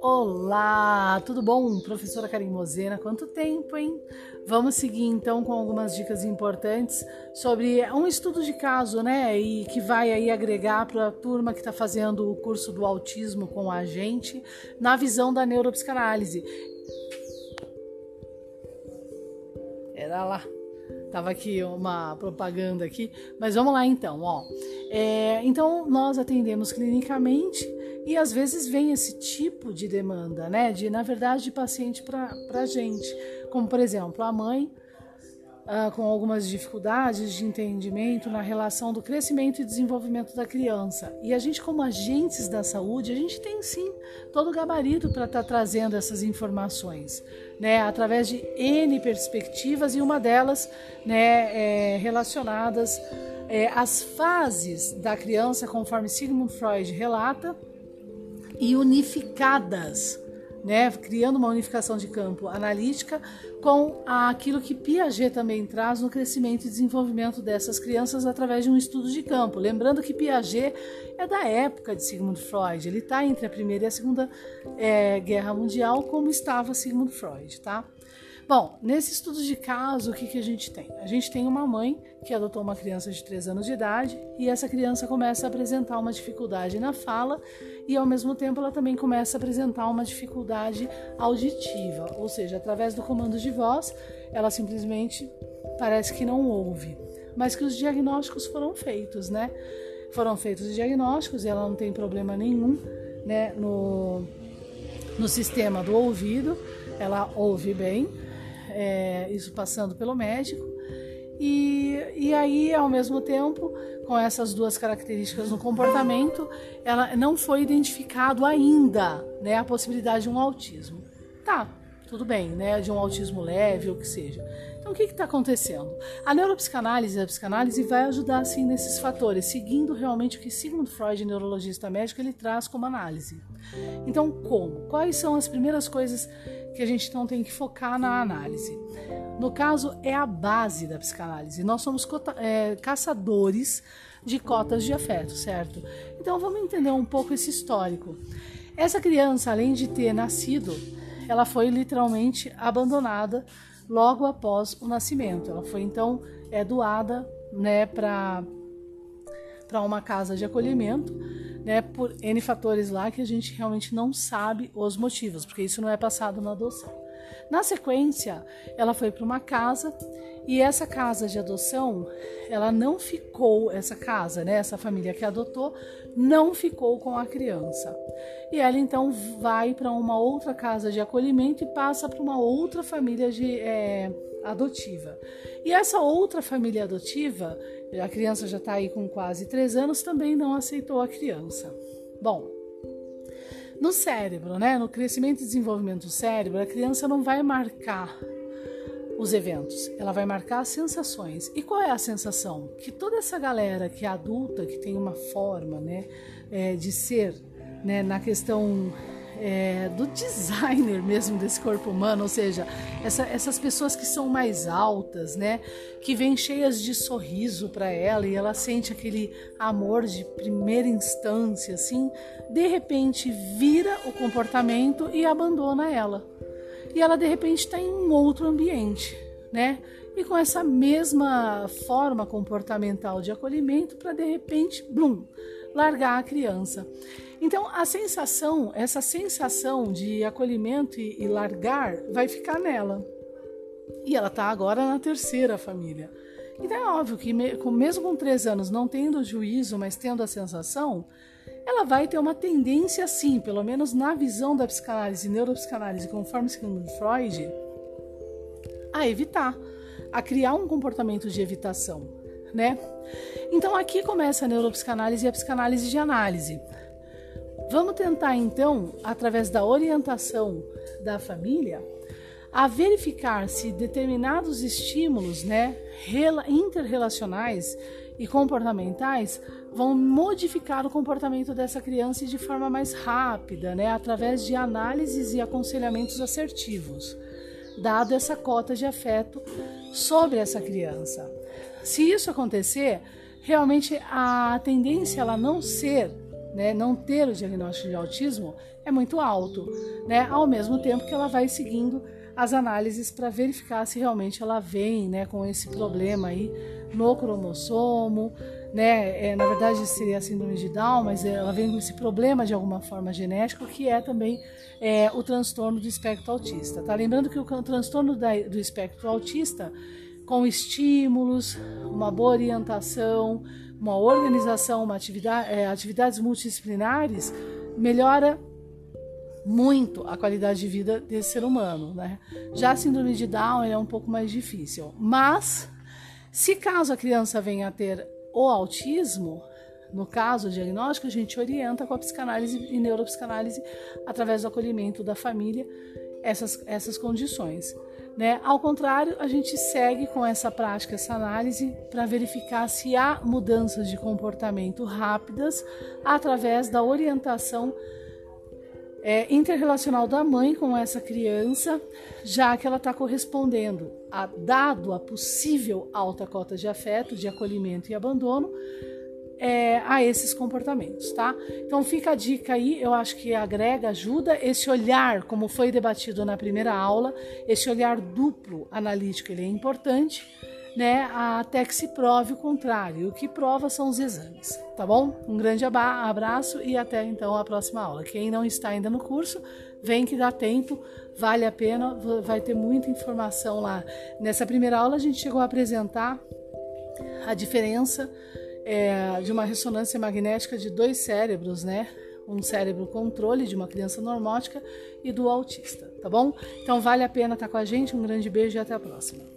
Olá, tudo bom? Professora Karim Mozena, quanto tempo, hein? Vamos seguir então com algumas dicas importantes sobre um estudo de caso, né? E que vai aí agregar para a turma que está fazendo o curso do autismo com a gente na visão da neuropsicanálise. Era lá. Tava aqui uma propaganda aqui, mas vamos lá então, ó. É, então nós atendemos clinicamente e às vezes vem esse tipo de demanda, né? De, na verdade, de paciente para gente. Como, por exemplo, a mãe ah, com algumas dificuldades de entendimento na relação do crescimento e desenvolvimento da criança. E a gente, como agentes da saúde, a gente tem sim todo o gabarito para estar tá trazendo essas informações, né? Através de N perspectivas e uma delas, né, é, relacionadas é, às fases da criança, conforme Sigmund Freud relata e unificadas, né, criando uma unificação de campo analítica com aquilo que Piaget também traz no crescimento e desenvolvimento dessas crianças através de um estudo de campo. Lembrando que Piaget é da época de Sigmund Freud, ele está entre a Primeira e a Segunda é, Guerra Mundial, como estava Sigmund Freud, tá? Bom, nesse estudo de caso, o que, que a gente tem? A gente tem uma mãe que adotou uma criança de 3 anos de idade e essa criança começa a apresentar uma dificuldade na fala e, ao mesmo tempo, ela também começa a apresentar uma dificuldade auditiva, ou seja, através do comando de voz, ela simplesmente parece que não ouve, mas que os diagnósticos foram feitos, né? Foram feitos os diagnósticos e ela não tem problema nenhum, né, no, no sistema do ouvido, ela ouve bem, é, isso passando pelo médico. E, e aí, ao mesmo tempo, com essas duas características no comportamento, ela não foi identificado ainda né, a possibilidade de um autismo. Tá, tudo bem, né? De um autismo leve ou que seja. Então, o que está acontecendo? A neuropsicanálise, a psicanálise vai ajudar assim nesses fatores, seguindo realmente o que Sigmund Freud, neurologista médico, ele traz como análise. Então, como? Quais são as primeiras coisas que a gente então tem que focar na análise. No caso, é a base da psicanálise. Nós somos é, caçadores de cotas de afeto, certo? Então vamos entender um pouco esse histórico. Essa criança, além de ter nascido, ela foi literalmente abandonada logo após o nascimento. Ela foi então é, doada né, para uma casa de acolhimento né, por N fatores lá que a gente realmente não sabe os motivos, porque isso não é passado na adoção. Na sequência, ela foi para uma casa e essa casa de adoção, ela não ficou, essa casa, né, essa família que adotou, não ficou com a criança. E ela então vai para uma outra casa de acolhimento e passa para uma outra família de, é, adotiva. E essa outra família adotiva a criança já está aí com quase três anos, também não aceitou a criança. Bom, no cérebro, né, no crescimento e desenvolvimento do cérebro, a criança não vai marcar os eventos, ela vai marcar as sensações. E qual é a sensação? Que toda essa galera que é adulta, que tem uma forma né, é, de ser, né, na questão é, do designer mesmo desse corpo humano, ou seja, essa, essas pessoas que são mais altas, né, que vêm cheias de sorriso para ela e ela sente aquele amor de primeira instância, assim, de repente vira o comportamento e abandona ela. E ela de repente está em um outro ambiente, né? E com essa mesma forma comportamental de acolhimento para de repente, blum, largar a criança. Então, a sensação, essa sensação de acolhimento e, e largar, vai ficar nela. E ela está agora na terceira família. Então, é óbvio que, mesmo com três anos, não tendo juízo, mas tendo a sensação, ela vai ter uma tendência, sim, pelo menos na visão da psicanálise neuropsicanálise, conforme segundo Freud, a evitar, a criar um comportamento de evitação, né? Então aqui começa a neuropsicanálise e a psicanálise de análise. Vamos tentar então, através da orientação da família, a verificar se determinados estímulos, né, interrelacionais e comportamentais vão modificar o comportamento dessa criança de forma mais rápida, né, através de análises e aconselhamentos assertivos, dado essa cota de afeto sobre essa criança. Se isso acontecer, realmente a tendência ela não ser, né, não ter o diagnóstico de autismo é muito alto, né? Ao mesmo tempo que ela vai seguindo as análises para verificar se realmente ela vem, né, com esse problema aí no cromossomo, né? É, na verdade seria a síndrome de Down, mas ela vem com esse problema de alguma forma genético que é também é, o transtorno do espectro autista. Tá lembrando que o transtorno da, do espectro autista, com estímulos, uma boa orientação, uma organização, uma atividade, é, atividades multidisciplinares, melhora muito a qualidade de vida desse ser humano, né? Já a síndrome de Down é um pouco mais difícil, mas se caso a criança venha a ter o autismo, no caso diagnóstico, a gente orienta com a psicanálise e neuropsicanálise através do acolhimento da família essas, essas condições. Né? Ao contrário, a gente segue com essa prática, essa análise, para verificar se há mudanças de comportamento rápidas através da orientação é, interrelacional da mãe com essa criança, já que ela está correspondendo, a, dado a possível alta cota de afeto, de acolhimento e abandono, é, a esses comportamentos, tá? Então fica a dica aí, eu acho que agrega, ajuda esse olhar, como foi debatido na primeira aula, esse olhar duplo analítico, ele é importante né, até que se prove o contrário. O que prova são os exames, tá bom? Um grande abraço e até então a próxima aula. Quem não está ainda no curso, vem que dá tempo, vale a pena, vai ter muita informação lá. Nessa primeira aula a gente chegou a apresentar a diferença é, de uma ressonância magnética de dois cérebros, né? Um cérebro controle de uma criança normótica e do autista, tá bom? Então vale a pena estar com a gente. Um grande beijo e até a próxima.